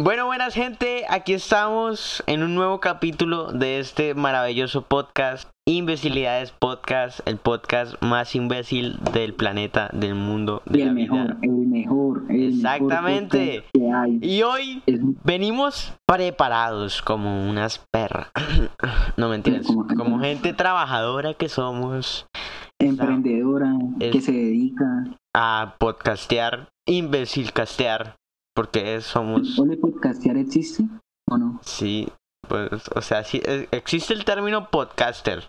Bueno, buenas gente, aquí estamos en un nuevo capítulo de este maravilloso podcast, Imbecilidades Podcast, el podcast más imbécil del planeta, del mundo, de Y el la vida. mejor, el mejor, el Exactamente. mejor podcast que hay. Y hoy Es- venimos preparados como unas perras. No mentiras, Como- como gente trabajadora que somos emprendedora Es- que se dedica. a podcastear, imbecilcastear, porque somos ¿Ole podcastear existe o no? Sí, pues, o sea, sí, eh, existe el término podcaster.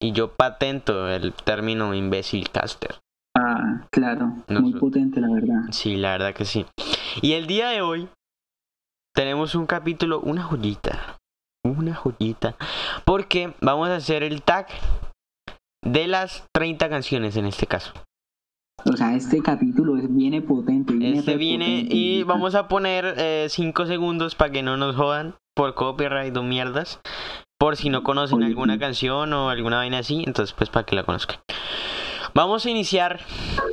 Y yo patento el término imbecilcaster. Ah, claro, No muy sé. potente la verdad. Sí, la verdad que sí. Y el día de hoy tenemos un capítulo, una joyita. Una joyita. Porque vamos a hacer el tag de las 30 canciones en este caso. O sea, este capítulo es, viene potente. Viene Este viene potente. y vamos a poner 5 segundos para que no nos jodan por copyright o mierdas. Por si no conocen Oye, alguna sí. canción o alguna vaina así, entonces pues para que la conozcan. Vamos a iniciar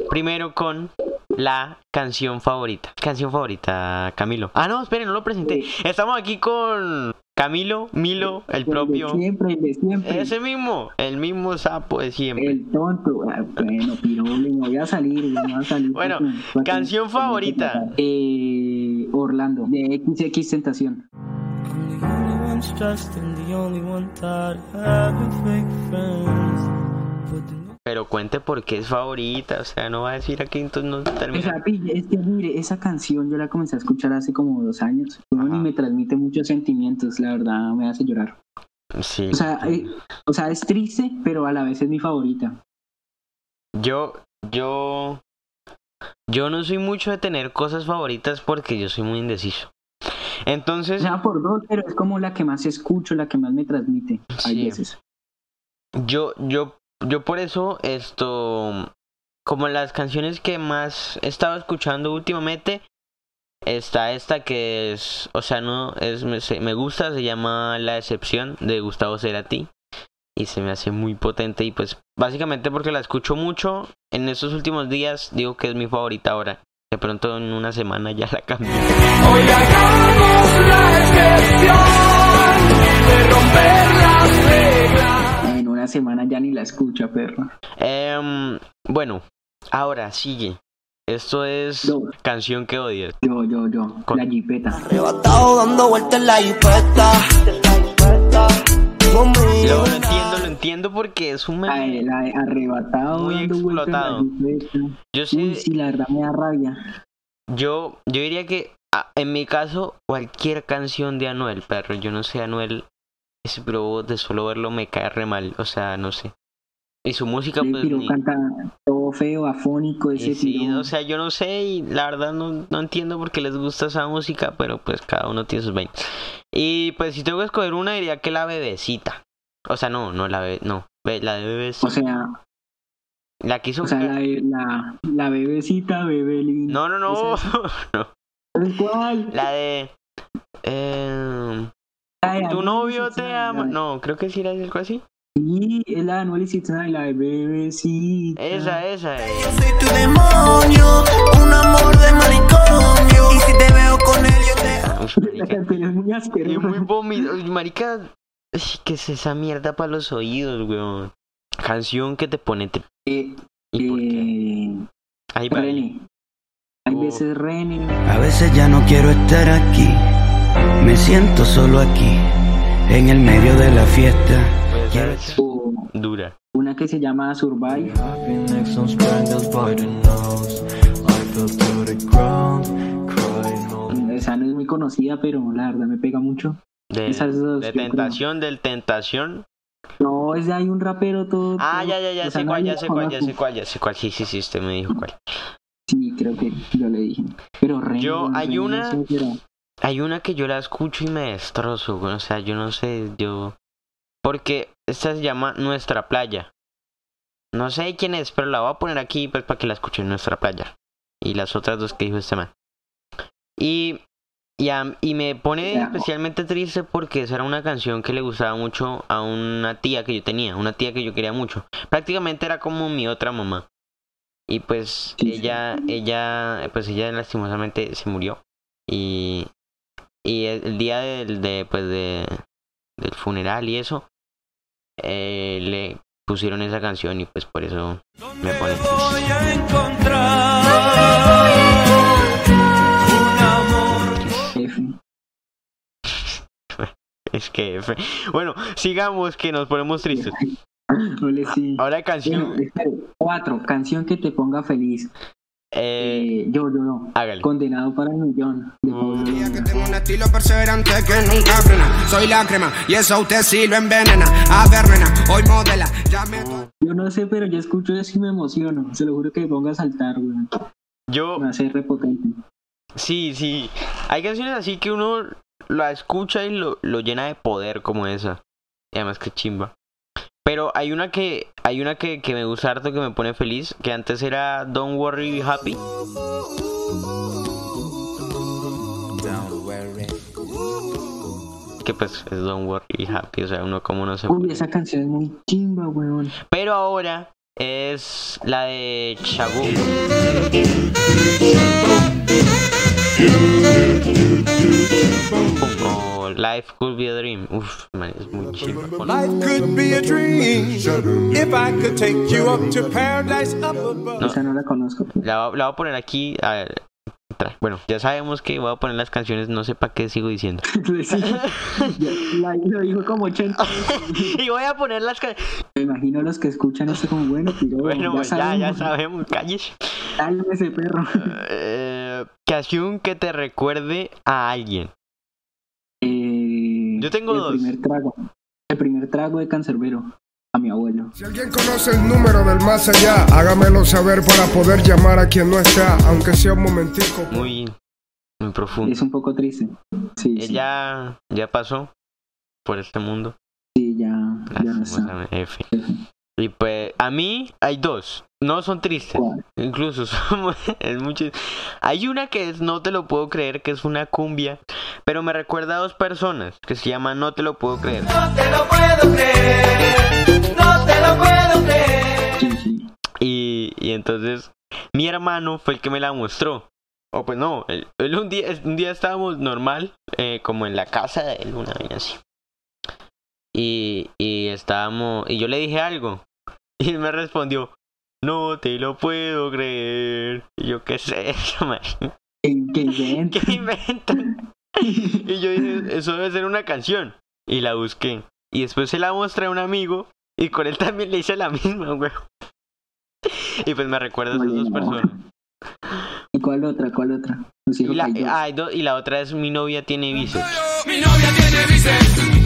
primero con la canción favorita. Canción favorita, Camilo. Ah, no, esperen, no lo presenté. Estamos aquí con Camilo, Milo, el El de propio. siempre, el de siempre. Ese mismo, el mismo sapo de siempre. El tonto. Ah, bueno, pirole, a salir, me voy a salir. Bueno, Porque- porque- canción favorita. Eh, Orlando, de XX Tentación. I'm the only one stressed and the only one tired of having fake friends. But the Pero cuente por qué es favorita, o sea, no va a decir aquí, entonces no O termina. sea, pille, es que mire, esa canción yo la comencé a escuchar hace como dos años. Ni me transmite muchos sentimientos, la verdad me hace llorar. Sí. O sea, eh, o sea, es triste, pero a la vez es mi favorita. Yo, yo, yo no soy mucho de tener cosas favoritas porque yo soy muy indeciso. O Entonces, sea, por dos, pero es como la que más escucho, la que más me transmite. Hay Sí. veces. yo, yo, yo por eso esto, como las canciones que más he estado escuchando últimamente, está esta que es, o sea, no, es, me, me gusta, se llama La Excepción de Gustavo Cerati. Y se me hace muy potente y pues básicamente porque la escucho mucho en estos últimos días, digo que es mi favorita ahora. De pronto en una semana ya la cambio. En una semana ya ni la escucha, perro. Em, bueno, ahora sigue. Esto es canción que odias. Yo, yo, yo. Con- La jipeta. Arrebatado dando vueltas en la jipeta. Entiendo, porque es un meme. arrebatado. Muy explotado. Yo Uy, sí, sí, la verdad me da rabia. yo, yo diría que ah, en mi caso cualquier canción de Anuel, perro, yo no sé Anuel, ese pero de solo verlo me cae re mal, o sea, no sé. Y su música El pues ni- canta todo feo, afónico, ese sí, o sea, yo no sé y la verdad no, no entiendo por qué les gusta esa música, pero pues cada uno tiene sus vainas. Y pues si tengo que escoger una diría que la bebecita. O sea, no, no la bebé, no, be- la de bebecita. O sea, la que hizo o sea la, la, la bebecita, bebelín. No, no, no. ¿Sabes cuál? la de eh, La de tu novio te la ama. de- No, creo que sí era algo así. Sí, es la de Anuel y la de bebecita. Esa, esa. eh. Yo soy tu demonio, un amor de manicomio. Y si te veo con él, yo te La canción es muy Es muy vómito. Marica, ay, ¿qué es esa mierda para los oídos, weón? Canción que te pone. te- Eh, ¿Y por qué? eh, Ahí va. Hay Oh. veces René. A veces ya no quiero estar aquí, me siento solo aquí, en el medio de la fiesta. Pues, O dura. una que se llama Survive. Esa no es muy conocida, pero la verdad me pega mucho. De, Esas dos, de yo creo. tentación, del tentación. No, es de ahí un rapero todo. Ah, todo- ya, ya, ya sé cuál, ya sé cuál, ya sé cuál, ya sé cuál. Sí, sí, sí, usted me dijo cuál. Sí, creo que yo le dije. Pero René. Yo- hay no una- sé, pero- Hay una que yo la escucho y me destrozo, o sea, yo no sé, yo... Porque esta se llama Nuestra Playa. No sé quién es, pero la voy a poner aquí pues para que la escuchen, Nuestra Playa. Y las otras dos que dijo este man. Y, y, a- y me pone Ya. especialmente triste porque esa era una canción que le gustaba mucho a una tía que yo tenía, una tía que yo quería mucho. Prácticamente era como mi otra mamá. Y pues Sí, sí. ella, ella, pues ella lastimosamente se murió. Y, y el, el día del, de, pues de, del funeral y eso, eh, le pusieron esa canción y pues por eso me pone triste. Es que, F. bueno, sigamos que nos ponemos tristes. Ole, sí. Ahora Bueno, canción, espere, cuatro, canción que te ponga feliz. eh, Eh, yo, yo, no. hágale. Condenado para el millón. De Pablo. Londra. que tengo un estilo perseverante que nunca frena. Soy la crema y eso a usted sí lo envenena. A ver, nena, hoy modela. Ya me Yo no sé, pero yo escucho eso y me emociono. Se lo juro que me ponga a saltar, weón. Yo, Me hace repotente. sí, sí, hay canciones así que uno la escucha y lo, lo llena de poder como esa. Y además que chimba. Pero hay una que, hay una que, que me gusta harto que me pone feliz, que antes era Don't Worry Be Happy. Que pues es Don't Worry Be Happy, o sea, uno como no se Uy, esa canción es muy chimba, weón. Pero ahora es la de Shabu. Life Could Be a Dream. Uf, man, es muy chido. Life could be a dream if I could take you up to paradise up above. No. Esa no la conozco. La, la voy a poner aquí. a ver, bueno, ya sabemos que voy a poner las canciones, no sé para qué sigo diciendo. La- lo dijo como 80 veces. y voy a poner las canciones. Me imagino los que escuchan esto como, bueno, pero Bueno, ya pues ya, ya sabemos. sabemos, calles. Cálmese, perro. Eh, canción que te recuerde a alguien. Eh, Yo tengo el dos. Primer trago. El primer trago de cancerbero. A mi abuelo. Si alguien conoce el número del más allá, hágamelo saber para poder llamar a quien no está, aunque sea un momentico. Muy, muy profundo. Es un poco triste. Sí, sí, Ella ya pasó por este mundo. sí, ya, ya no está. F. Y pues a mí hay dos. No son tristes. ¿Cuál? Incluso son es mucho- Hay una que es No te lo puedo creer, que es una cumbia. Pero me recuerda a dos personas que se llama No te lo puedo creer. No te lo puedo creer, no te lo puedo creer. Y, y entonces mi hermano fue el que me la mostró. O pues no, él, él un, día, un día estábamos normal, eh, como en la casa de él, una vaina así. Y, y estábamos, y yo le dije algo. Y él me respondió, no te lo puedo creer. Y yo, ¿qué es eso, man? ¿Qué, invento? ¿Qué inventan? Y yo dije, eso debe ser una canción. Y la busqué. Y después se la mostré a un amigo. Y con él también le hice la misma, güey. Y pues me recuerda a esas dos personas. ¿Y cuál otra? ¿Cuál otra? Y la, ah, hay dos- y la otra es mi novia tiene bíceps. Mi novia tiene bíceps.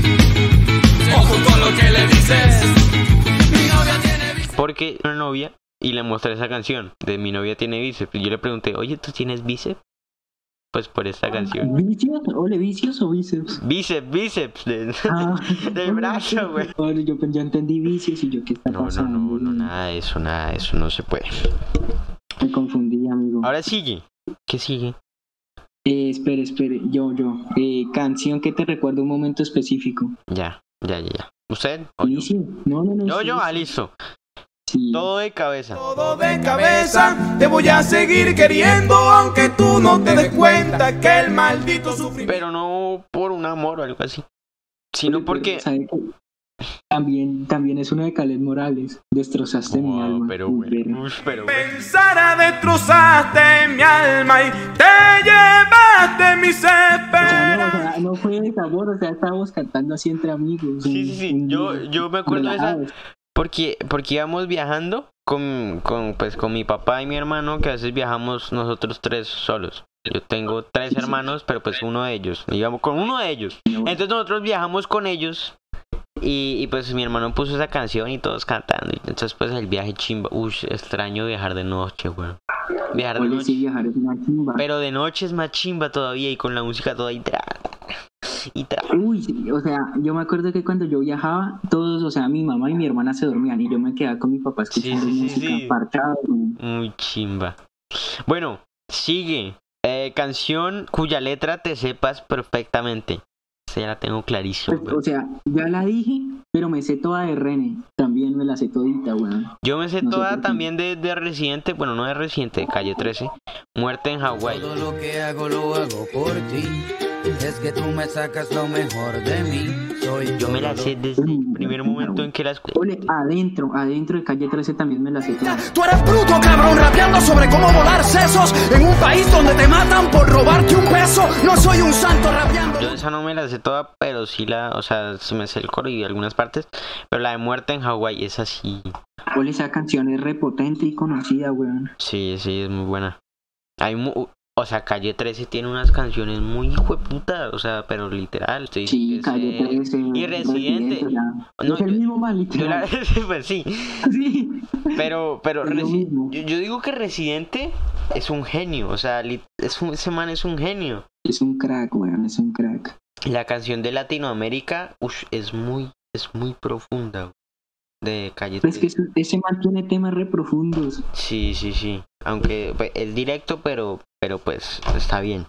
Ojo con lo que le dices. Mi novia tiene bíceps. Porque una novia y le mostré esa canción de mi novia tiene bíceps. Y yo le pregunté, oye, ¿tú tienes bíceps? Pues por esta canción. ¿Vicios? ¿Ole, vicios o bíceps? Bíceps, bíceps. de- Ah, Del brazo, güey. Yo, yo entendí vicios y yo, ¿qué está No, no, pasando? no, no, nada de eso, nada de eso, no se puede. Me confundí, amigo. Ahora sigue. ¿Qué sigue? Eh, espere, espere, yo, yo. Eh, canción que te recuerda un momento específico. Ya, ya, ya, ya. ¿Usted? ¿O yo? ¿Inicio? No, no, no. Yo, sí, yo, ah, sí. listo. Sí. Todo de cabeza. Todo de cabeza, te voy a seguir queriendo, aunque tú no te des cuenta que el maldito sufrimiento. Pero no por un amor o algo así. Sino porque. También, también es una de Caled Morales. Destrozaste mi alma. pero bueno. verga. Ush, pero bueno. Pensar a destrozaste mi alma y te llevaste mis O sea, no, o esperanzas. sea, no fue de sabor, o sea, estábamos cantando así entre amigos. Sí, un- sí, sí. Yo, yo me acuerdo de esa. Porque, porque íbamos viajando con, con, pues, con mi papá y mi hermano, que a veces viajamos nosotros tres solos. Yo tengo tres hermanos, pero pues uno de ellos. Íbamos con uno de ellos. Entonces nosotros viajamos con ellos. Y, y, pues mi hermano puso esa canción y todos cantando. Entonces pues el viaje chimba. Uy, extraño viajar de noche, weón. Viajar de sí, noche. viajar es una chimba. Pero de noche es más chimba todavía y con la música toda y tra. Y tra. Uy, sí, o sea, yo me acuerdo que cuando yo viajaba, todos, o sea, mi mamá y mi hermana se dormían y yo me quedaba con mi papá escuchando sí, sí, música güey. Muy chimba. Bueno, sigue. Eh, canción cuya letra te sepas perfectamente. Ya la tengo clarísima. Pues, o sea, ya la dije, pero me sé toda de René. También me la sé todita, weón. Yo me sé no toda también de, de Residente, bueno, no de Residente, de Calle 13. Muerte en Hawái. Todo lo que hago lo hago por ti. Es que tú me sacas lo mejor de mí. Soy Yo me la sé desde el primer momento en que la escuché. Ole, adentro, adentro de calle 13 también me la sé toda. Tú eres bruto, cabrón, rapeando sobre cómo volar sesos en un país donde te matan por robarte un peso. No soy un santo rapeando. Yo esa no me la sé toda, pero sí la, o sea, sí me sé el coro y algunas partes. Pero la de Muerte en Hawái es así. Ole, esa canción es repotente y conocida, weón. Sí, sí, es muy buena. Hay mu- o sea, Calle 13 tiene unas canciones muy hijueputas, o sea, pero literal. Sí, que calle es, 13. y Residente. No, es el yo- mismo mal, yo la- literal. pues sí, Sí. pero, pero Resi- yo, yo digo que Residente es un genio, o sea, es un- ese man es un genio. Es un crack, weón, es un crack. La canción de Latinoamérica, ush, es muy, es muy profunda. De Calle Pues 13. que ese- ese man tiene temas re profundos. Sí, sí, sí. Aunque pues, es directo, pero, pero pues está bien.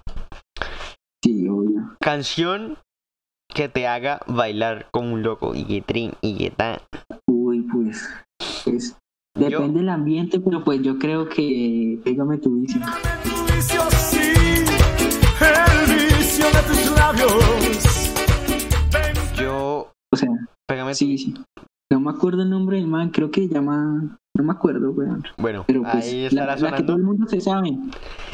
Sí, obvio. Canción que te haga bailar como un loco. Y que trin, y que tan. Uy, pues. pues depende del ambiente, pero pues yo creo que. Pégame tu vicio. Tu vicio, sí, el vicio de tus labios. Yo. O sea, Pégame tu- sí, sí. No me acuerdo el nombre del man, creo que llama. No me acuerdo, weón. Bueno, Pero pues. ahí la, estará la que todo sonando. el mundo se sabe.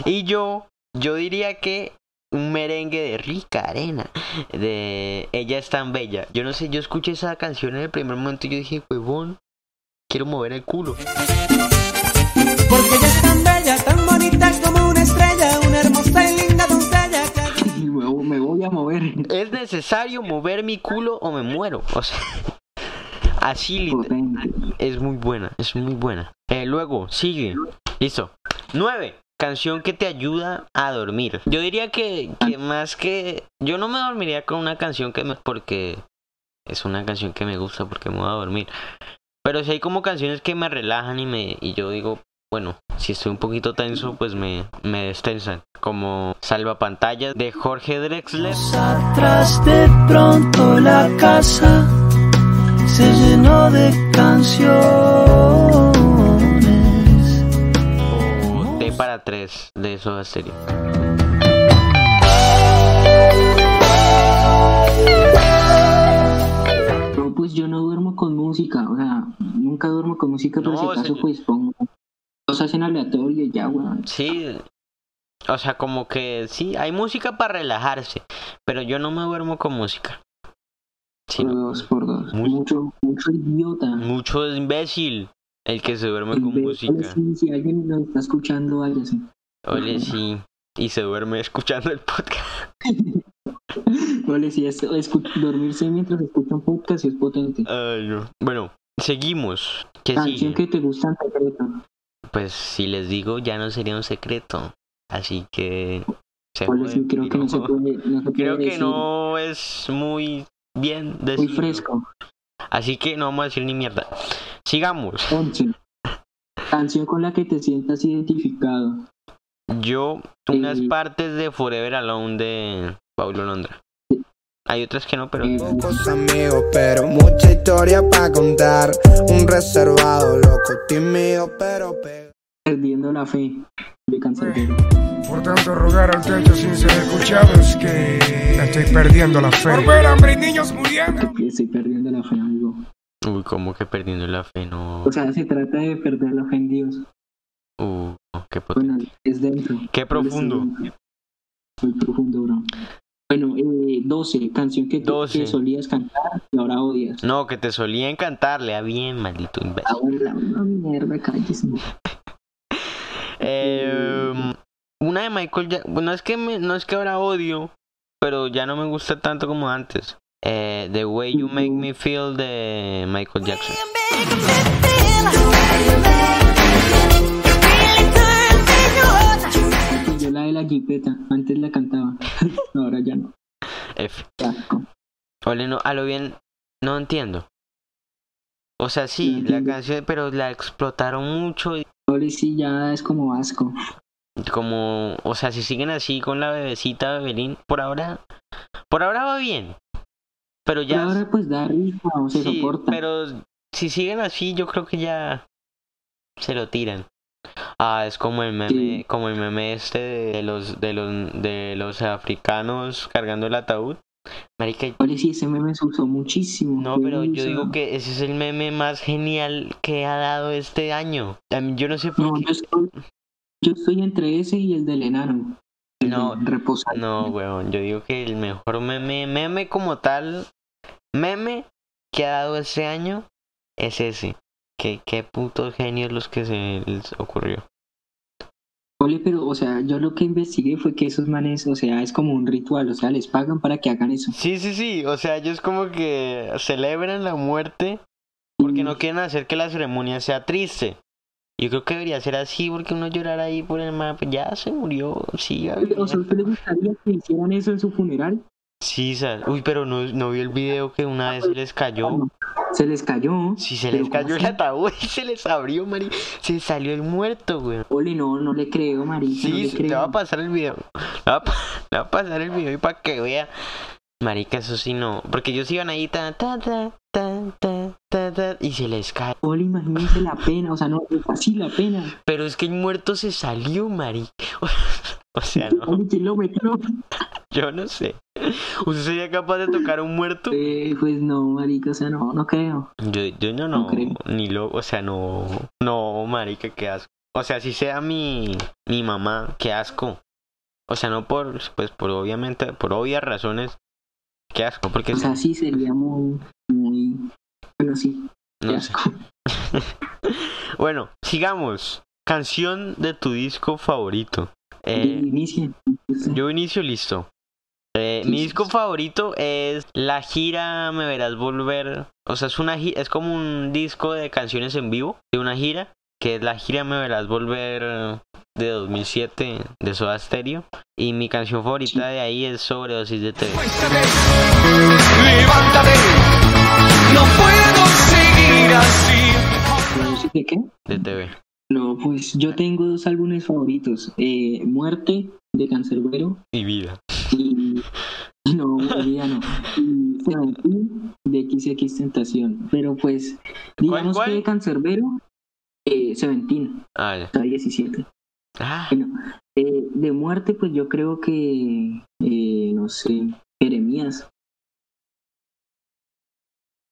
Y yo, yo diría que un merengue de Rica Arena, de Ella es tan bella. Yo no sé, yo escuché esa canción en el primer momento y yo dije, huevón, quiero mover el culo. Porque ella es tan bella, tan bonita como una estrella, una hermosa y linda doncella me voy a mover. Es necesario mover mi culo o me muero. O sea, así. Es muy buena, es muy buena. Eh, luego, sigue. Listo. 9. Canción que te ayuda a dormir. Yo diría que, que más que... Yo no me dormiría con una canción que me... Porque es una canción que me gusta porque me voy a dormir. Pero si hay como canciones que me relajan y me y yo digo, bueno, si estoy un poquito tenso, pues me, me destensan. Como Salva Pantallas de Jorge Drexler. atrás de pronto la casa se llenó de canciones. o T para 3 de Soda Stereo. No, pues yo no duermo con música. O sea, nunca duermo con música, pero No, si acaso, señor. pues pongo cosas en aleatorio y ya, weón. Sí, o sea, como que sí, hay música para relajarse, pero yo no me duermo con música. Sí, dos, por dos. Mucho, mucho idiota. Mucho imbécil el que se duerme con música. ole, sí, si alguien nos está escuchando, váyase. Ole, sí. Y se duerme escuchando el podcast. Ole, si es, dormirse mientras escucha un podcast es potente. Ay, no. Bueno, seguimos. ¿Qué Canción sigue? que te gusta en secreto. Pues si les digo, ya no sería un secreto. Así que. Se Ole, sí, creo que no se puede, no se Creo puede que decir. no es muy bien Muy decirlo. fresco. Así que no vamos a decir ni mierda. Sigamos. 11. Canción con la que te sientas identificado. Yo, unas Eh, partes de Forever Alone de Paulo Londra. Hay otras que no, pero. Eh, Pocos amigos, pero mucha historia para contar. Un reservado, loco, tímido, pero. Perdiendo la fe de Cancerbero. Por tanto, rogar al techo sin ser escuchado es que estoy perdiendo la fe. Por ver hambre y niños muriendo. Estoy perdiendo la fe, amigo. Uy, como que perdiendo la fe, no. O sea, se trata de perder la fe en Dios. Uh, qué, potente. Bueno, es dentro. Qué profundo. Muy profundo, bro. Bueno, eh, 12. Canción que, te- 12. que solías cantar y ahora odias. No, que te solía encantarle a bien, maldito imbécil. Ahora, una mierda, cállese. Eh, una de Michael Jackson. No es que me- no es que ahora odio, pero ya no me gusta tanto como antes. Eh, The Way You Make Me Feel de Michael Jackson. Yo la de la jipeta. Antes la cantaba. ahora ya no. F. Ole, no, a lo bien, no entiendo. O sea, sí, No la canción, pero la explotaron mucho. y Ahora sí ya es como asco. Como, o sea, si siguen así con la bebecita Bebelín, por ahora, por ahora va bien. pero ya... ahora pues da risa o se sí, soporta. pero si siguen así, yo creo que ya se lo tiran. Ah, es como el meme, Sí. como el meme este de los, de los, de los africanos cargando el ataúd. Marica, Oye, sí, ese meme se usó muchísimo. no, pero yo digo que ese es el meme más genial que ha dado este año. Yo no sé por No, qué. yo estoy, yo estoy entre ese y el del enano. El No, de reposar. No, weón, yo digo que el mejor meme, meme como tal, meme que ha dado este año es ese. Qué, qué putos genios los que se les ocurrió. Ole, pero, o sea, yo lo que investigué fue que esos manes, o sea, es como un ritual, o sea, les pagan para que hagan eso. Sí, sí, sí, o sea, ellos como que celebran la muerte porque no quieren hacer que la ceremonia sea triste. Yo creo que debería ser así porque uno llorar ahí por el mapa, ya se murió, sí, O sea, ¿a usted le gustaría que hicieran eso en su funeral? Sí, uy, pero no, no vio el video que una vez se les cayó. Se les cayó. Si se les cayó ¿cómo el ataúd y se les abrió, Mari. Se salió el muerto, güey. Ole, no, no le creo, marica, no Sí, le sí, va a pasar el video. Le va a, pasar el video y para que vea. Marica, eso sí no. Porque ellos iban ahí ta, ta, ta, ta, ta, ta, ta, y se les cae. Ole, imagínense la pena, o sea, no, así la pena. Pero es que el muerto se salió, Mari. O sea, no, Ole, ¿quién lo metió? yo no sé. ¿Usted sería capaz de tocar a un muerto? Eh, pues no, marica, o sea, no, no creo. Yo, yo no, no, No creo. ni lo, o sea, no, no, marica, qué asco. O sea, si sea mi, mi mamá, qué asco. O sea, no por, pues, por obviamente, por obvias razones, qué asco, porque O sea, sí sería muy, muy, bueno, sí, qué no sé. asco. Bueno, sigamos. Canción de tu disco favorito. Eh, yo inicio listo. Eh, mi disco favorito es La gira Me Verás Volver. O sea, es una es como un disco de canciones en vivo de una gira, que es La gira Me Verás Volver de 2007 de Soda Stereo. Y mi canción favorita de ahí es Sobredosis de TV. Levántate, no puedo seguir así. ¿De qué? De TV. No, pues yo tengo dos álbumes favoritos. Eh, Muerte, de Cancerbero, Y vida. y... No, ya no. Y Seventeen, de XX Tentación. Pero pues, digamos cuál? que de Cancerbero, eh, Seventeen, Ah, ya. está 17. Ah, Bueno, eh, de muerte, pues yo creo que, eh, no sé, Jeremías.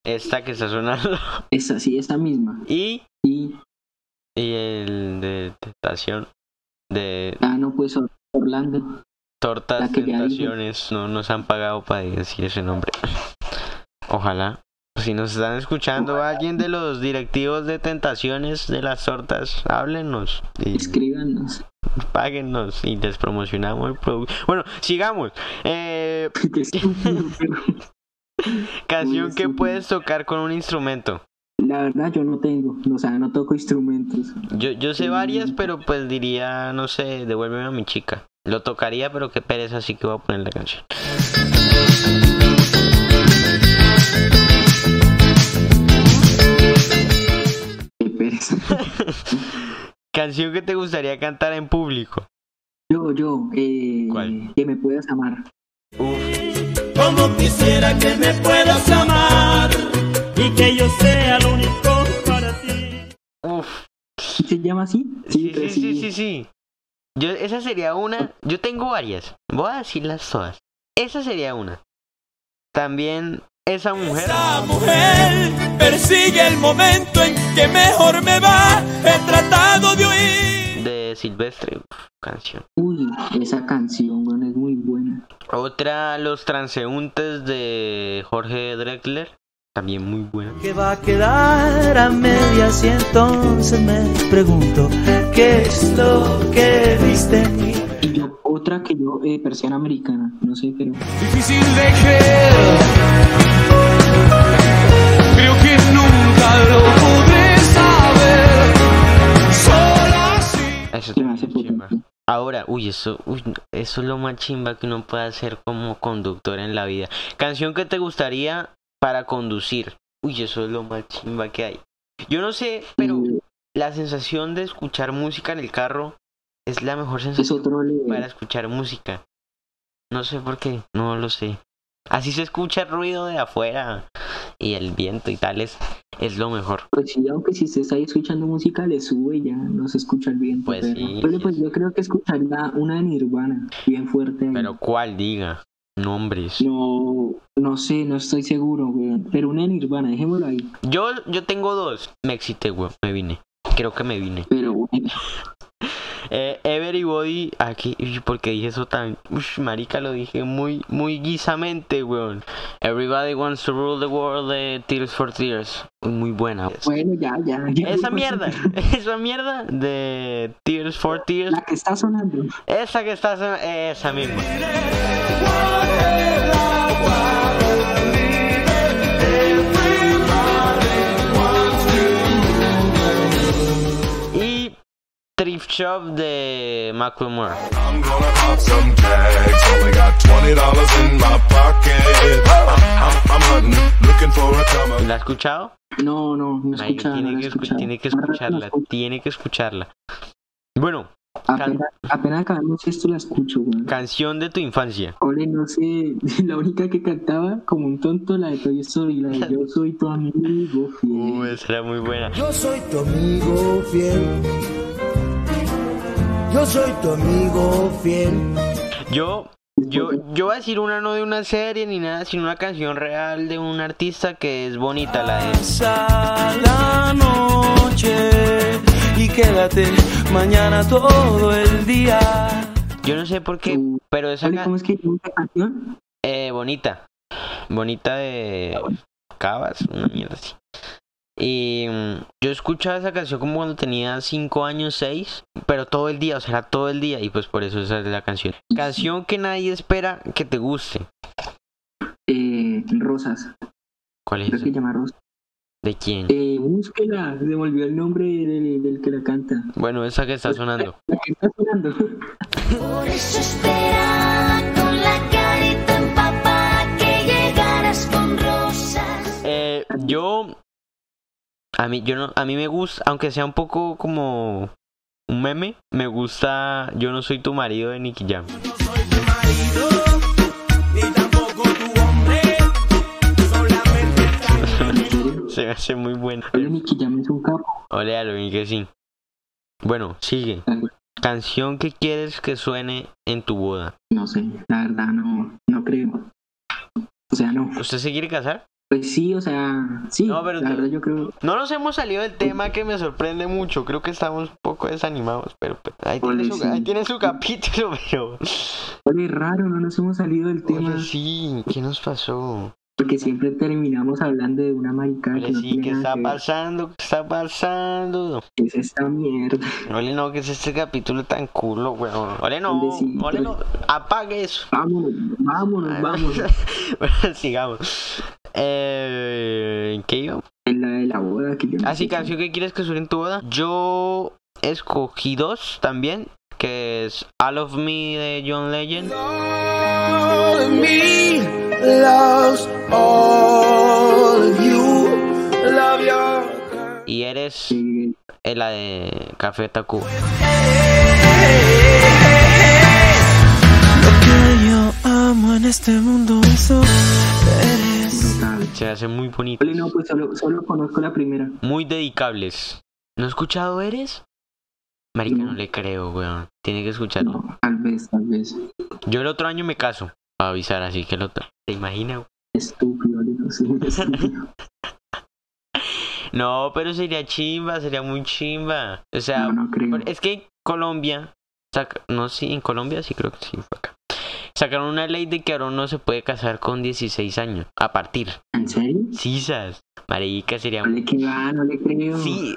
esta que está sonando. Esa sí, esa misma. Y, Y, y el de Tentación. De ah, no, pues Orlando. Tortas. Tentaciones. No nos han pagado para decir ese nombre. Ojalá. Si nos están escuchando alguien de los directivos de Tentaciones de las tortas, háblenos y Escríbanos. páguennos y les promocionamos el producto. Bueno, sigamos. Eh, canción que puedes tocar con un instrumento. La verdad yo no tengo, o sea, no toco instrumentos. Yo, yo sé varias, pero pues diría, no sé, devuélveme a mi chica. Lo tocaría, pero qué pereza, así que voy a poner la canción. Qué pereza. Canción que te gustaría cantar en público. Yo, yo, eh, ¿Cuál? que me puedas amar. Como quisiera que me puedas amar y que yo sea lo único para ti. Uf, ¿Se llama así? sí, sí, pues sí, sí, sí. Yo, esa sería una. Yo tengo varias. Voy a decirlas todas. Esa sería una. También esa mujer. Esa mujer persigue el momento en que mejor me va. He tratado de oír. De Silvestre. Uf, canción. Uy, esa canción, bueno, es muy buena. Otra, Los Transeúntes de Jorge Drexler. También muy buena. que va a quedar a medias y entonces me pregunto qué es lo que viste en mí. Y yo, otra que yo, eh, persiana americana, no sé, pero Difícil de creer. Creo que nunca lo podré saber. Solo así. Eso hace es chimba. Ahora, uy, eso, uy, eso es lo más chimba que uno puede hacer como conductor en la vida. Canción que te gustaría para conducir. Uy, eso es lo más chimba que hay. Yo no sé, pero Eh, la sensación de escuchar música en el carro es la mejor es sensación otro para escuchar música. No sé por qué, no lo sé. Así se escucha el ruido de afuera y el viento y tal, es, es lo mejor. Pues sí, aunque si usted está ahí escuchando música, le sube y ya no se escucha el viento. Pues pero, sí, pero pues sí. yo creo que escucharía una de Nirvana, bien fuerte. Pero ¿cuál diga? Nombres. No, no sé, no estoy seguro, weón. Pero una de Nirvana, dejémoslo ahí. Yo, yo tengo dos. Me excité, güey. Me vine. Creo que me vine. Pero bueno, Eh, Everybody, aquí, porque dije eso tan. Marica, lo dije muy, muy guisamente, weón. Everybody wants to rule the world de Tears for Tears. Muy buena. bueno, ya, ya. ya. Esa mierda, esa mierda de Tears for Tears. La que está sonando. Esa que está, son- esa misma. For a come up. ¿La has escuchado? No, no, no escuchaba, no tiene, la que escu- escuchaba. tiene que escucharla, tiene que escucharla. Bueno, Apenas, apenas acabamos esto la escucho, weón. canción de tu infancia. Ole, no sé, la única que cantaba como un tonto, la de Toy Story, la de Yo soy tu amigo fiel. Uh, esa era muy buena. Yo soy tu amigo fiel. Yo soy tu amigo fiel. Yo, yo, yo voy a decir una no de una serie ni nada, sino una canción real de un artista que es bonita, la de Pasa la noche y quédate mañana todo el día. Yo no sé por qué, pero esa ¿Cómo es que canción? eh, bonita, bonita de Cabas, una mierda así. Y mm, yo escuchaba esa canción como cuando tenía 5 años, 6, pero todo el día, o sea, era todo el día, y pues por eso esa es la canción. Canción que nadie espera que te guste. Eh, Rosas, ¿Cuál es creo esa? que se llama Rosas. ¿De quién? Eh, búsquela, se me olvidó el nombre del, del que la canta. Bueno, esa que está sonando. La que está sonando. Por eso esperaba con la carita empapada que llegaras con rosas. Eh, yo a mí yo no a mí me gusta aunque sea un poco como un meme me gusta yo no soy tu marido de Nicky Jam se me hace muy bueno Ole, Nicky Jam es un capo. Olealo, que sí bueno sigue canción que quieres que suene en tu boda No sé, la verdad no, no creo. O sea, no. ¿usted se quiere casar? Pues sí, o sea, sí. No, pero la verdad yo creo. No nos hemos salido del tema que me sorprende mucho. Creo que estamos un poco desanimados, pero pues, ahí, tiene Ole, su, sí. ahí tiene su capítulo, pero... Ole, raro, no nos hemos salido del tema. Oye, sí, ¿qué nos pasó? Porque siempre terminamos hablando de una maricada que Oye, no sí, tiene ¿qué nada está que pasando? ¿Qué está pasando? ¿Qué es esta mierda? Ole, no, que es este capítulo tan culo, weón. Ole, no, Ole, sí, ole, no, apague eso. Vámonos, vámonos, vámonos. bueno, sigamos. Eh, ¿en ¿Qué iba? En la de la boda que yo no Así, sé canción que quieres que suene en tu boda. Yo escogí dos también, que es All of Me de John Legend. All of me loves all of you. Love your Y eres eh, la de Café Tacuba. Lo que yo amo en este mundo eso eres. Brutal. Se hace muy bonito. No, pues solo, solo conozco la primera. Muy dedicables. ¿No has escuchado Eres? Marica, no No. le creo, weón. Tiene que escucharlo. No, tal vez, tal vez. Yo el otro año me caso. Para avisar, así que el otro. ¿Te imaginas? weón? Estúpido, sé, estúpido. No, pero sería chimba, sería muy chimba. O sea, No, no creo. por- es que en Colombia. no, sí, en Colombia sí creo que sí fue acá. Sacaron una ley de que ahora no se puede casar con 16 años. A partir. ¿En serio? Sisas. Marica, sería No le va, no le creo. Sí.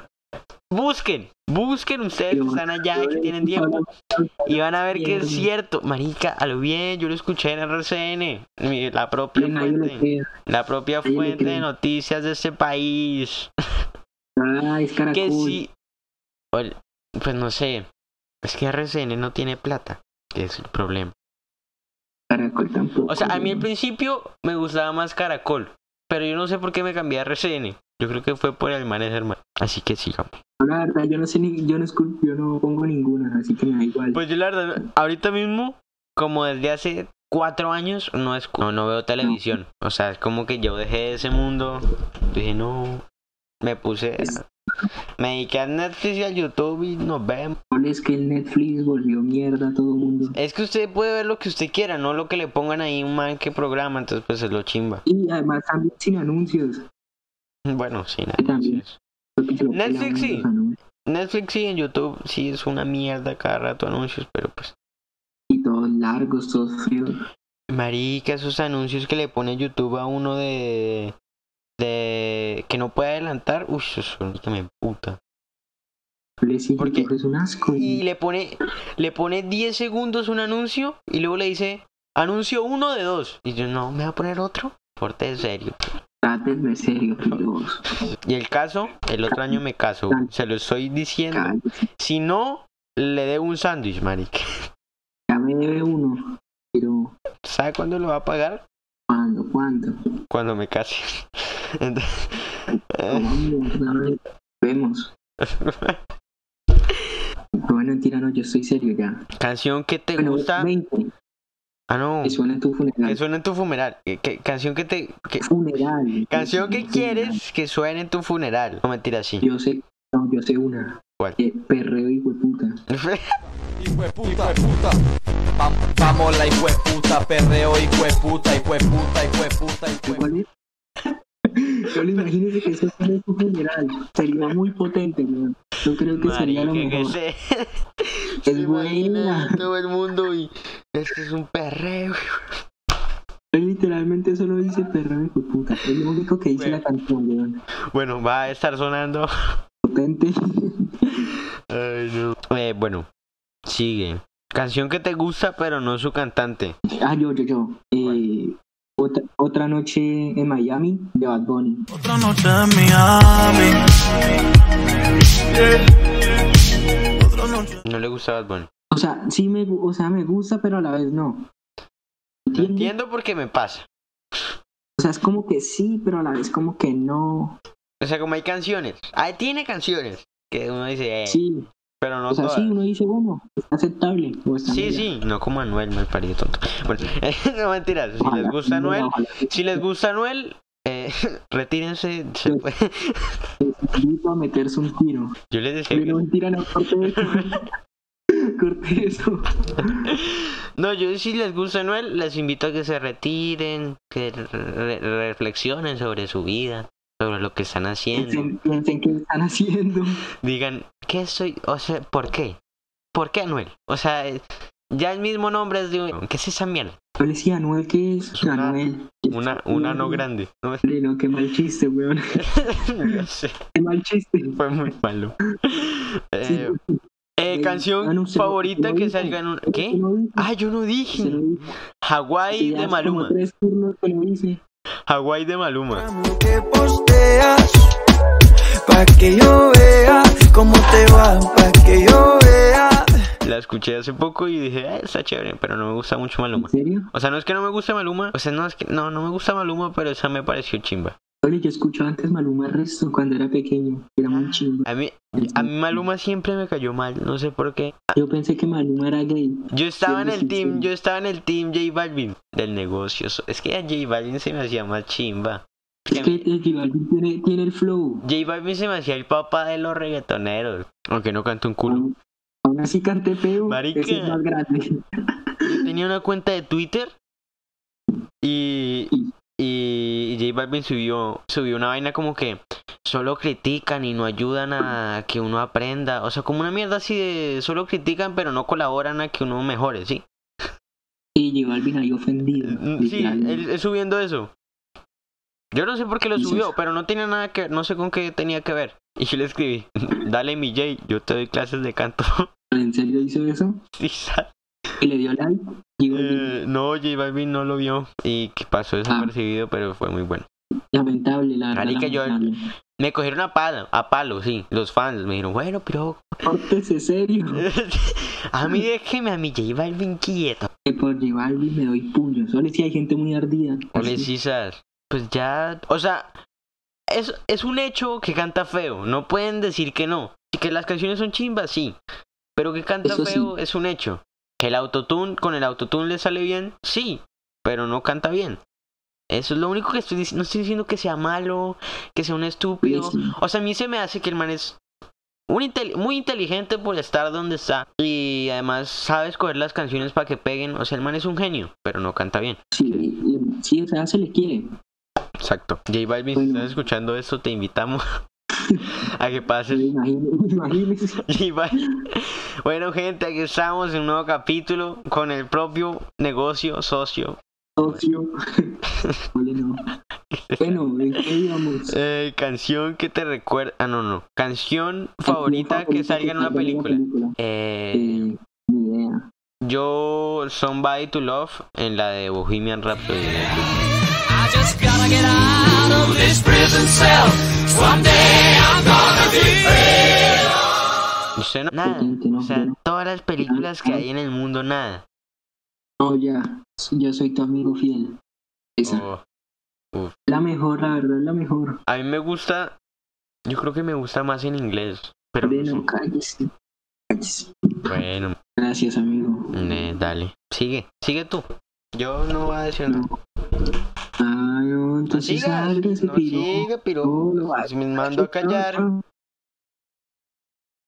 Busquen, busquen ustedes que están allá, que tienen tiempo. Y van a ver que es cierto. Marica, a lo bien, yo lo escuché en RCN. La propia fuente. La propia fuente de noticias de este país. Ah, es caracol. Que sí. Pues no sé. Es que RCN no tiene plata. Que es el problema. Caracol tampoco. O sea, a mí al principio me gustaba más Caracol. Pero yo no sé por qué me cambié a RCN. Yo creo que fue por el man hermano. Así que sigamos. La verdad, yo no sé ni, yo no yo no pongo ninguna, así que me da igual. Pues yo la verdad, ahorita mismo, como desde hace cuatro años no, es, no, no veo televisión. O sea, es como que yo dejé ese mundo. Dije, no. Me puse. Me dediqué a Netflix y a YouTube y nos vemos. Es que el Netflix volvió mierda a todo el mundo. Es que usted puede ver lo que usted quiera, no lo que le pongan ahí un man que programa, entonces pues es lo chimba. Y además también sin anuncios. Bueno, se lo Netflix sí. anuncios. Netflix sí, en YouTube sí es una mierda cada rato anuncios, pero pues. Y todos largos, todos feos. Marica, esos anuncios que le pone YouTube a uno de. De. que no puede adelantar, uy, eso me puta. Porque- es un asco. Y le pone. le pone 10 segundos un anuncio y luego le dice. Anuncio uno de dos. Y yo, no, ¿me va a poner otro? Porte de serio. Trátenme serio, Dios. Y el caso, el otro año me caso. Se lo estoy diciendo. Si no, le debo un sándwich, marica. Ya me debe uno. Pero, ¿Sabe cuándo lo va a pagar? ¿cuándo? ¿Cuándo? Cuando me case. Entonces, ¿Cómo mierda? Vemos. Bueno, mentira, no, yo estoy serio ya. canción que te Bueno, gusta. 20. Ah, no. Que suena en tu funeral. Que suene en tu funeral. Eh, que- canción que te. que- Funeral. canción que Funeral. quieres que suene en tu funeral. No mentira, sí. Yo sé, no, yo sé una. ¿Cuál? Eh, perreo y puta. Hijueputa, puta. Vam- Vamos la hijueputa, perreo, hijueputa, hijueputa, hijueputa, hijueputa. ¿Cuál es? Solo imagínese que eso en tu funeral. Sería muy potente, weón. Yo creo que sería lo que mejor. Es Se buena. todo el mundo y. Este es un perreo. Literalmente solo dice perreo y puta. Es lo único que dice Bueno. la canción, weón. Bueno, va a estar sonando. Potente. Ay, no. Eh, bueno, sigue. Canción que te gusta, pero no su cantante. Ah, yo, yo, yo. Eh, otra, otra noche en Miami de Bad Bunny. Otra noche en Miami. Otra noche. No le gusta Bad Bunny. O sea, sí me, o sea, me gusta, pero a la vez no. Lo entiendo porque me pasa. O sea, es como que sí, pero a la vez como que no. O sea, como hay canciones. Ah, tiene canciones. Que uno dice, eh, Sí, pero no o sea, todas. sí, uno dice, bueno, está aceptable. O Sí, sí, no como Anuel, mal parido tonto. Bueno, no mentiras, si Ojalá, les gusta no, Anuel, ojalá. si les gusta Anuel, eh, retírense. se puede- Les invito a meterse un tiro. Yo les decía Pero que... mentira, no, corte eso. corte eso. No, yo si les gusta Anuel, les invito a que se retiren, que re- reflexionen sobre su vida, sobre lo que están haciendo. Piensen, piensen qué están haciendo. Digan, ¿qué estoy? O sea, ¿por qué? ¿Por qué Anuel? O sea, eh, ya el mismo nombre es de un... ¿Qué es esa mierda? Yo le decía, Anuel, ¿qué es? Es una- Anuel. Una, una no grande. No, qué mal chiste, weón. no sé, Qué mal chiste. fue muy malo. Sí, Eh, eh, eh, canción no, favorita que salga en un... ¿Qué? Ah, yo no dije. Hawái Sí, de Maluma. Hawái de Maluma. Lo que posteas, pa' que yo vea cómo te va, pa' que yo vea. La escuché hace poco y dije, "Ah, está chévere, pero no me gusta mucho Maluma. ¿En serio? O sea, no es que no me guste Maluma, o sea, no es que no, no me gusta Maluma, pero esa me pareció chimba. Oye, yo escuchaba antes Maluma resto cuando era pequeño. Era muy chingo. A mí, a mí Maluma siempre me cayó mal, no sé por qué. Yo pensé que Maluma era gay. Yo estaba en el team, yo estaba en el team J Balvin del negocio. Es que a J Balvin se me hacía más chimba. Es que J Balvin tiene, tiene el flow. J Balvin se me hacía el papá de los reggaetoneros, aunque no canta un culo. Aún, así cante feo. Marica. Ese es más grande. Yo tenía una cuenta de Twitter y, y J Balvin subió, subió una vaina como que solo critican y no ayudan a que uno aprenda. O sea, como una mierda así de solo critican pero no colaboran a que uno mejore, ¿sí? Y J Balvin ahí ofendido. Mm, Sí, él, él subiendo eso. Yo no sé por qué lo subió, pero no tenía nada que no sé con qué tenía que ver. Y yo le escribí, dale mi J, yo te doy clases de canto. ¿En serio hizo eso? Sí, Y le dio like. Eh, no, J Balvin no lo vio y que pasó desapercibido, pero fue muy bueno. Lamentable, la verdad. Marica, yo-. Me cogieron a palo, a palo, sí, los fans. Me dijeron, bueno, pero Córtese serio. a mí déjeme a mi J Balvin quieto. Que por J Balvin me doy puño. Solo si hay gente muy ardida. Ole. Cisas, pues ya, o sea, es, es un hecho que canta feo, no pueden decir que no. Y que las canciones son chimbas, sí, pero que canta Eso sí. feo es un hecho. Que el autotune, con el autotune le sale bien, sí, pero no canta bien. Eso es lo único que estoy diciendo. No estoy diciendo que sea malo, que sea un estúpido. Sí, sí. O sea, a mí se me hace que el man es un intel- muy inteligente por estar donde está. Y además sabe escoger las canciones para que peguen. O sea, el man es un genio, pero no canta bien. Sí, sí, o sea, se le quiere. Exacto. J Balvin, si estás escuchando esto, te invitamos a que pases. Bueno, gente, aquí estamos en un nuevo capítulo con el propio negocio socio. Socio. Bueno, ¿en qué íbamos? Eh, canción que te recuerda. Ah, no, no. Canción favorita que salga en una película. película. Eh, Eh, yo, Somebody to Love en la de Bohemian Rhapsody. I just gotta get out of this prison cell. Someday I'm gonna be free. Usted no- nada. O sea, no. todas las películas que hay en el mundo, nada. No, ya. Yo soy tu amigo fiel. Esa. Oh, La mejor, la verdad, la mejor. A mí me gusta. Yo creo que me gusta más en inglés. Pero Ven, no sé. no, cállese. Cállese. bueno, Gracias, amigo. eh, dale. Sigue, sigue tú. Yo no voy a decir nada. No, No entonces sigas, sálgase, no piro. siga, pero No, no, si me mando a callar.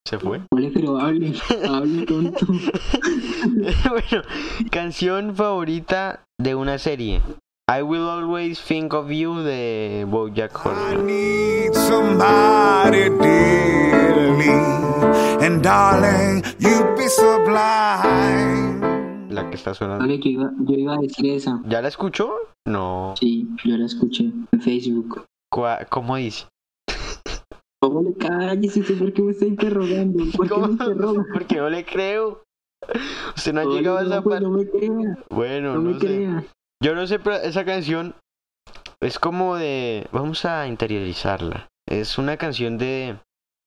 Se fue. Vale, pero hable, hable tonto. bueno, canción favorita de una serie. I Will Always Think of You de Bojack I Horseman. need somebody dearly, and darling, you be sublime. La que está sonando. Yo iba, yo iba a decir esa. ¿Ya la escuchó? No. Sí, yo la escuché en Facebook. ¿Cómo dice? ¿Cómo le? ¿Usted por qué me está interrogando? ¿Por qué me ¿Cómo? interroga? Porque no le creo. Usted no ha Oye, llegado a esa pues, parte. no me crea, Bueno, no no, me sé. crea. Yo no sé, pero esa canción es como de... Vamos a interiorizarla. Es una canción de...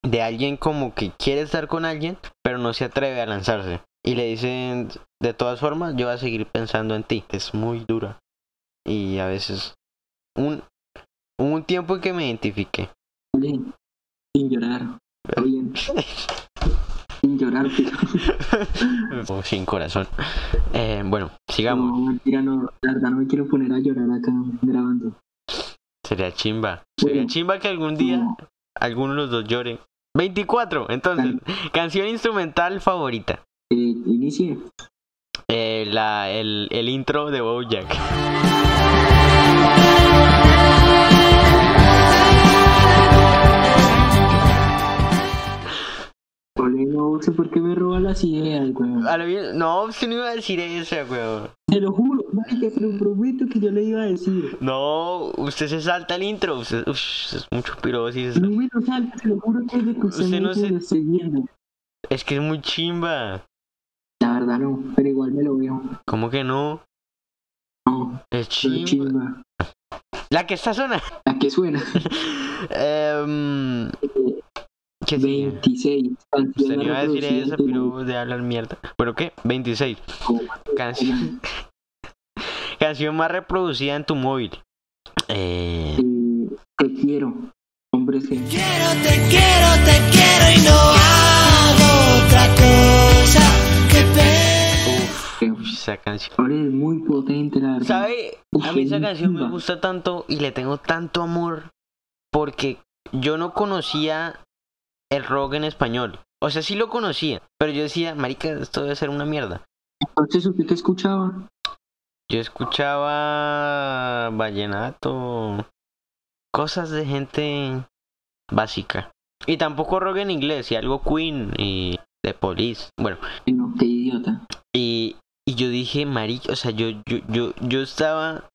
De alguien como que quiere estar con alguien, pero no se atreve a lanzarse. Y le dicen, de todas formas, yo voy a seguir pensando en ti. Es muy dura. Y a veces... Un, un tiempo en que me identifiqué. Vale, sin llorar. Está bien. Sin llorar, pero... O sin corazón. Eh, bueno, sigamos. No, mentira, no. La verdad no me quiero poner a llorar acá grabando. Sería chimba. Sería Bueno. chimba que algún día No, alguno de los dos llore. 24, entonces, canción instrumental favorita. eh, inicie. Eh, la, el, el intro de Bojack. Ole, no sé por qué me roba las ideas, weón. A no, usted no iba a decir esa, weón. Te lo juro, marica, te lo prometo que yo le iba a decir. No, usted se salta el intro. Usted, ush, es mucho pirosis. No me lo salta, te lo juro que desde que usted, no se- viendo. Es que es muy chimba. La verdad no, pero igual me lo veo. ¿Cómo que no? No, Es chimba. chimba. La que está sonando. ¿A qué suena? Em, ¿Qué sigue? 26. Usted canciones no iba a decir esa, pero de hablar mierda. ¿Pero qué? 26. Como- Canción, canción más reproducida en tu móvil. Eh, te quiero. Hombres que... Quiero, te quiero, te quiero y no hago otra cosa que uf, esa canción. Es muy potente, la verdad. ¿Sabe? A mí esa es canción me gusta tanto y le tengo tanto amor porque yo no conocía el rock en español. O sea, sí lo conocía, pero yo decía, marica, esto debe ser una mierda. Entonces, ¿usted qué escuchaba? Yo escuchaba vallenato, cosas de gente básica. Y tampoco rock en inglés, y algo Queen y The Police. Bueno, No, qué idiota. y, y yo dije, marica, o sea, yo, yo, yo, yo estaba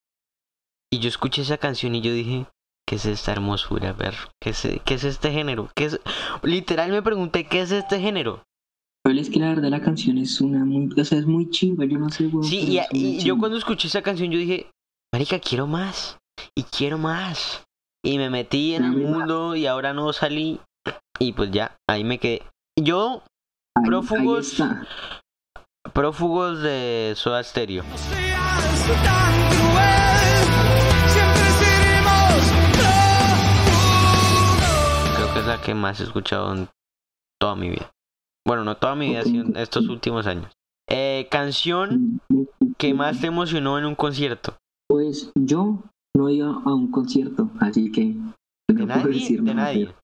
y yo escuché esa canción y yo dije, ¿qué es esta hermosura, ver? ¿Qué es, qué es este género? ¿Qué es? Literal me pregunté, ¿qué es este género? Pero es que la verdad la canción es una muy... O sea, es muy chimba, yo no sé, weón, Sí, y, yo cuando escuché esa canción yo dije, marica, quiero más. Y quiero más. Y me metí en el mundo y ahora no salí. Y pues ya, ahí me quedé. Yo, Ahí- prófugos- prófugos de Soda Stereo. Creo que es la que más he escuchado en toda mi vida. Bueno, no toda mi vida, sino en estos últimos años. Eh, canción que más te emocionó en un concierto. Pues yo no iba a un concierto, así que De no puedo nadie, decir de nada, nadie.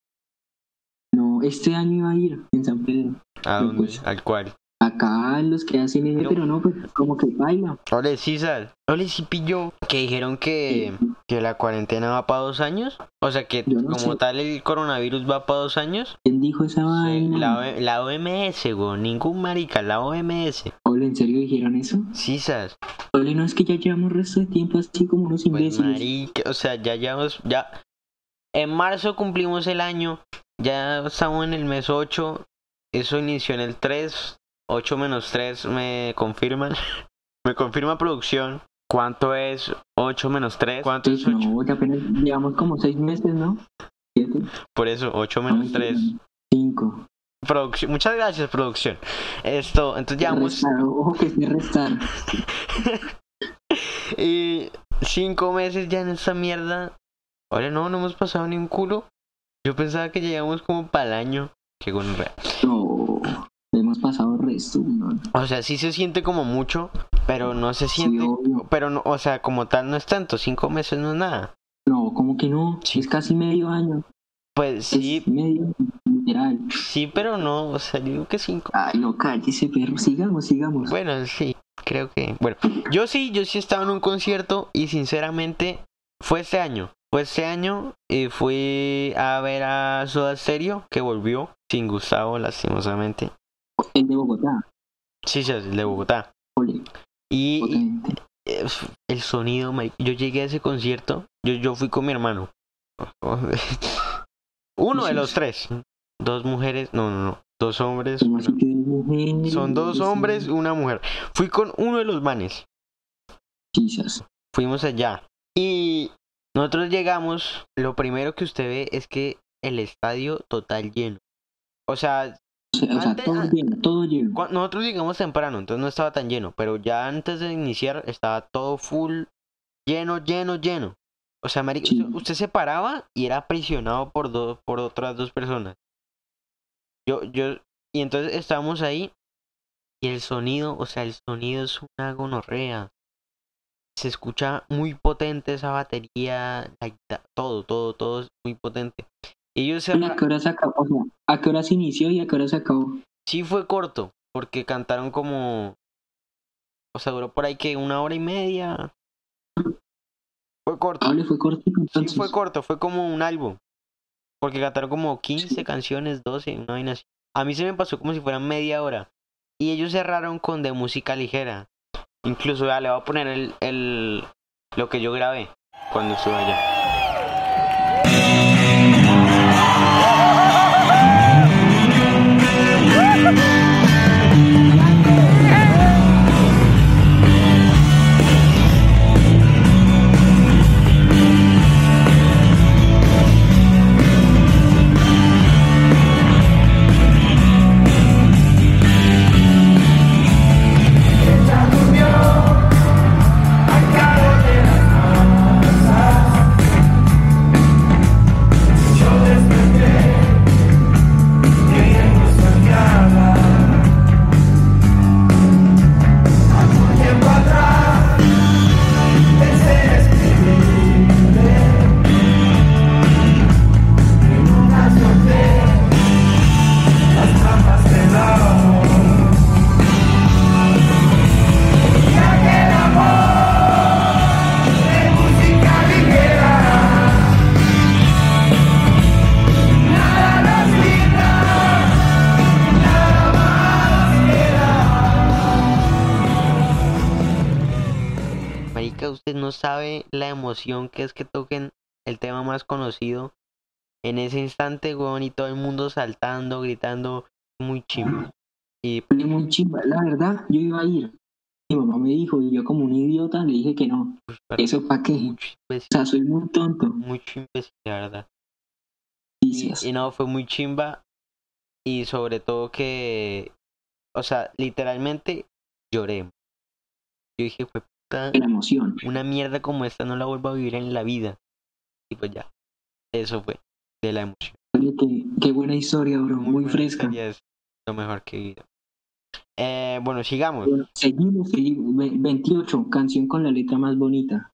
No, este año iba a ir en San Pedro. ¿A dónde? pues, ¿Al cual? acá los que hacen No. pero no, pues como que baila. Ole, César. Ole, sí pilló. Que dijeron que, que la cuarentena va para dos años. O sea, que no como sé. tal el coronavirus va para dos años. ¿Quién dijo esa vaina? la, la OMS, güey. Ningún marica, la OMS. Ole, ¿en serio dijeron eso? César. Ole, no es que ya llevamos resto de tiempo así como unos Pues imbéciles. marica, o sea, ya llevamos, ya. En marzo cumplimos el año. Ya estamos en el mes 8. Eso inició en el 3. 8 menos 3 me confirman. me confirma producción. ¿Cuánto es 8 menos 3? ¿Cuánto es Pues 8? no, ya apenas llevamos como seis meses, ¿no? Siete. Por eso, 8 menos Ay, 3. Cinco. Producción. Muchas gracias, producción. Esto, entonces llevamos Restar, ojo que sí restar. y 5 meses ya en esta mierda. Ahora no, no hemos pasado ni un culo. Yo pensaba que llegamos como para el año. Qué gonorrea. No, hemos pasado resto, ¿no? O sea, sí se siente como mucho, pero no se siente. pero no, o sea, como tal no es tanto. Cinco meses no es nada. No, como que no, Sí. es casi medio año. Pues sí, Es medio, literal. sí, pero no. O sea, yo digo que cinco. Ay, no, cállese, perro. Sigamos, sigamos. Bueno, sí, creo que. Bueno, yo sí, yo sí estaba en un concierto y sinceramente fue este año. Fue este año y fui a ver a Soda Stereo que volvió sin Gustavo, lastimosamente. El de Bogotá. Sí, sí, el de Bogotá. Y, eh, el sonido, yo llegué a ese concierto, yo, yo fui con mi hermano. Uno de los tres. Dos mujeres, no, no, no. Dos hombres. Una- Son dos hombres, una mujer. Fui con uno de los manes. Fuimos allá. Y nosotros llegamos. Lo primero que usted ve es que el estadio total lleno. O sea, O sea, o sea, Antes- todo lleno, todo lleno. nosotros llegamos temprano, entonces no estaba tan lleno. Pero ya antes de iniciar estaba todo full, lleno, lleno, lleno. O sea, Sí. usted, usted se paraba y era aprisionado por dos, por otras dos personas. Yo, yo, y entonces estábamos ahí y el sonido, o sea, el sonido es una gonorrea. Se escucha muy potente esa batería, la guita- todo, todo, todo es muy potente. Ellos se ¿A qué hora se acabó? ¿a qué hora se inició y a qué hora se acabó? Sí fue corto, porque cantaron como... O sea, duró por ahí que una hora y media. Fue corto. Fue corto Sí, fue corto, fue como un álbum. Porque cantaron como 15 canciones, 12, una vaina así. A mí se me pasó como si fueran media hora. Y ellos cerraron con de música ligera. Incluso ya le voy a poner el, el lo que yo grabé cuando estuve allá. Emoción que es que toquen el tema más conocido en ese instante, weón, y todo el mundo saltando, gritando, muy chimbo. Y muy chimba. La verdad, yo iba a ir. Mi mamá me dijo, y yo como un idiota le dije que no. pues, ¿Eso para qué? O sea, soy muy tonto. muy chimbecito, la verdad. Y, y no, fue muy chimba. Y sobre todo que, o sea, literalmente lloré. Yo dije, fue puta, La emoción. una mierda como esta no la vuelvo a vivir en la vida. Y pues ya, eso fue de la emoción. Oye, qué, qué buena historia, bro. Muy, buena fresca. Es lo mejor que he vivido. Eh, bueno, sigamos. Bueno, seguimos, seguimos. Ve- 28, canción con la letra más bonita.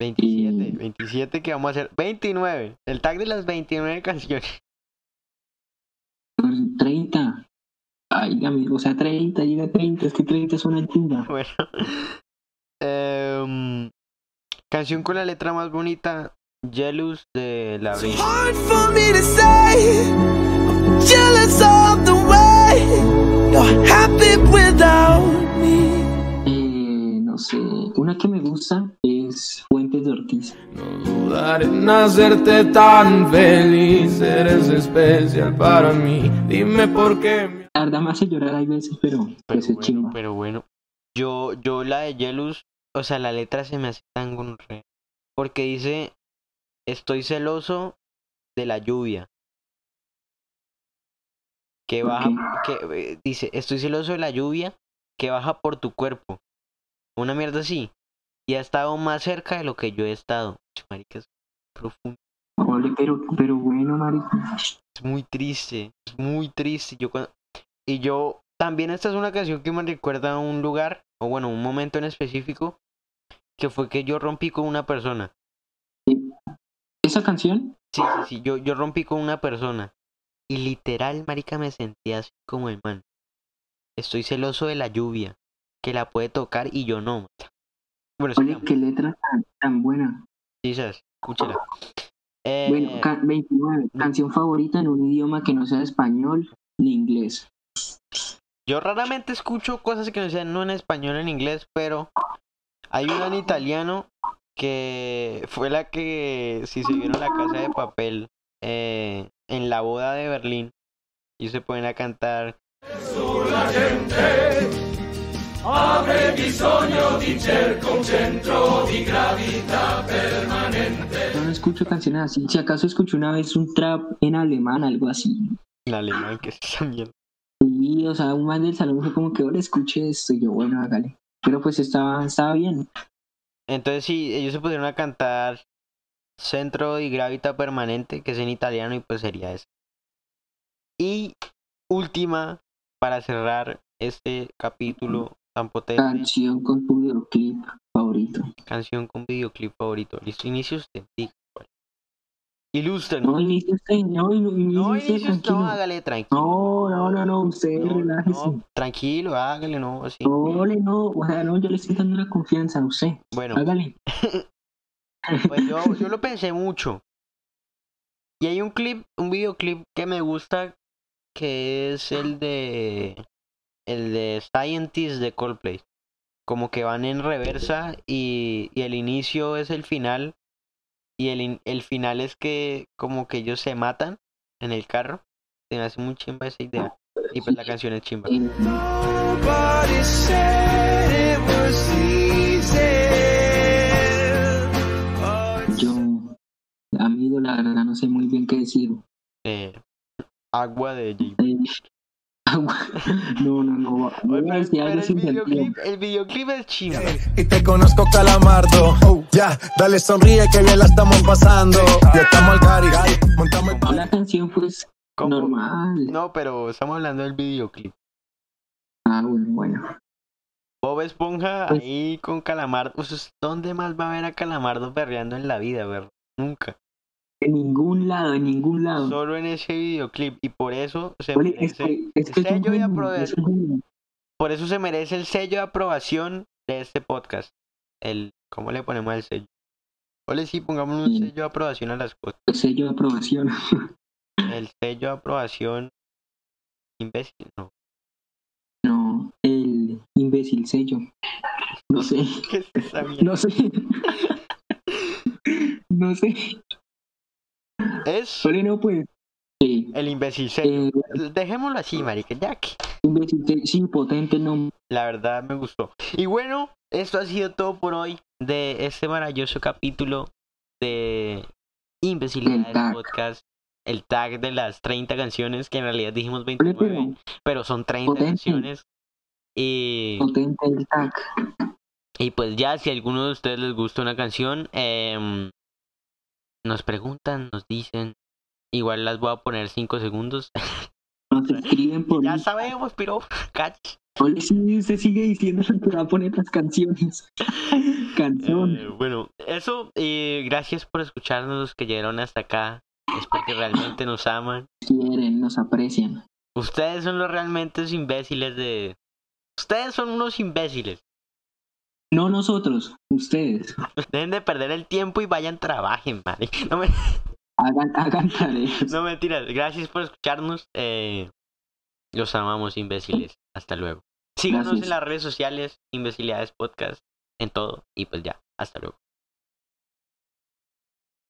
27, 27 que vamos a hacer. 29. El tag de las 29 canciones. 30. Ay, amigo, o sea, 30, llega a 30, es que 30 es una chimba. Bueno. Em, canción con la letra más bonita. Jealous de la Britney. Hard for me to say, I'm jealous of the way you're happy without me. Eh, no sé, una que me gusta es Fuentes de Ortiz. Dudar en hacerte tan feliz, eres especial para mí. Dime por qué. La verdad me hace llorar hay veces, pero pues es chimba. Pero bueno, yo, yo la de Jealous, o sea, la letra se me hace tan gonorrea, Porque dice, estoy celoso de la lluvia. Que baja, que eh, dice, estoy celoso de la lluvia que baja por tu cuerpo. Una mierda así. Y ha estado más cerca de lo que yo he estado. Marica, es profundo. Ole, pero, pero bueno, marica. Es muy triste, es muy triste. Yo cuando- Y yo también esta es una canción que me recuerda a un lugar, o bueno, un momento en específico, que fue que yo rompí con una persona. ¿Esa canción? Sí, sí, sí, yo, yo rompí con una persona. Y literal, marica, me sentía así como el man. Estoy celoso de la lluvia, que la puede tocar y yo no. Bueno, Oye, qué letra tan, tan buena. sí, sabes, escúchela. Eh, Bueno, ca- 29, canción favorita en un idioma que no sea español ni inglés. Yo raramente escucho cosas que no sean no en español en inglés, pero hay una en italiano que fue la que, si se vieron la casa de papel eh, en la boda de Berlín, y se pueden a cantar. La gente apre bisogno di cerco un centro di gravità permanente. No escucho canciones así. Si acaso escuché una vez un trap en alemán, algo así. En alemán, que es esa mierda. Y, o sea, un man del salón fue como que ahora escuché esto. Y yo, bueno, hágale. Pero pues estaba, estaba bien. Entonces sí, ellos se pusieron a cantar Centro di Gravita Permanente, que es en italiano, y pues sería eso. Y última, para cerrar este capítulo tan potente, Canción con videoclip favorito. canción con videoclip favorito. Listo, inicie usted. diga cuál. Ilústrenos. No, inicie usted, no, no, inicie No, inicie tranquilo. no, hágale tranquilo. No, no, no, no, usted relájese. No, tranquilo, hágale, no, así. No, no, o sea, no, yo le estoy dando la confianza a usted. Bueno, Hágale. pues yo, yo lo pensé mucho. Y hay un clip, un videoclip que me gusta, que es el de el de Scientist de Coldplay. Como que van en reversa y, y el inicio es el final. Y el, in- el final es que como que ellos se matan en el carro. Se me hace muy chimba esa idea. Y pues la canción es chimba. Yo, amigo, la verdad no sé muy bien qué decir. Eh, agua de J Eh, agua. No, no, no. Pero algo el videoclip, el videoclip es chimba. Y te conozco calamardo. Oh, ya, dale sonríe que bien la estamos pasando. Ya estamos al cari. Montamos el La canción, pues, normal. No, pero estamos hablando del videoclip. Ah, bueno, bueno. Bob Esponja Pues- ahí con Calamardo. Pues, ¿Dónde más va a ver a Calamardo perreando en la vida, ver? Nunca. En ningún lado, en ningún lado. Solo en ese videoclip. Y por eso se Oye, merece es un sello de genio. Por eso se merece el sello de aprobación de este podcast. El, ¿Cómo le ponemos el sello? Ole, sí, pongamos un sello de aprobación a las cosas. El sello de aprobación. El sello de aprobación. Imbécil, no. No, el imbécil sello. No sé. No sé. No sé. Es no, pues. Sí. el imbécil sello. Eh, Dejémoslo así, marica, ya que. imbécil. Sí, potente no. La verdad me gustó. Y bueno, esto ha sido todo por hoy de este maravilloso capítulo de Imbecilidad El tag. Podcast. El tag de las 30 canciones, que en realidad dijimos Oye, 29, pero pero son 30 potente. canciones. Y, potente el tag. y pues ya, si a alguno de ustedes les gusta una canción, em, nos preguntan, nos dicen. Igual las voy a poner 5 segundos. Nos escriben por ya sabemos, pero. Ole, sí, usted sigue diciendo que va a poner las canciones. Canción. Eh, bueno, eso, y gracias por escucharnos los que llegaron hasta acá. Es porque realmente nos aman. Quieren, nos aprecian. Ustedes son los realmente imbéciles de... Ustedes son unos imbéciles. No nosotros, ustedes. Dejen de perder el tiempo y vayan, trabajen, madre. No, me... Hagan, hagan tareas. no mentiras. Gracias por escucharnos. Eh, los amamos, imbéciles. Hasta luego. Síganos Gracias. en las redes sociales, Imbecilidades Podcast, en todo. Y pues ya, hasta luego.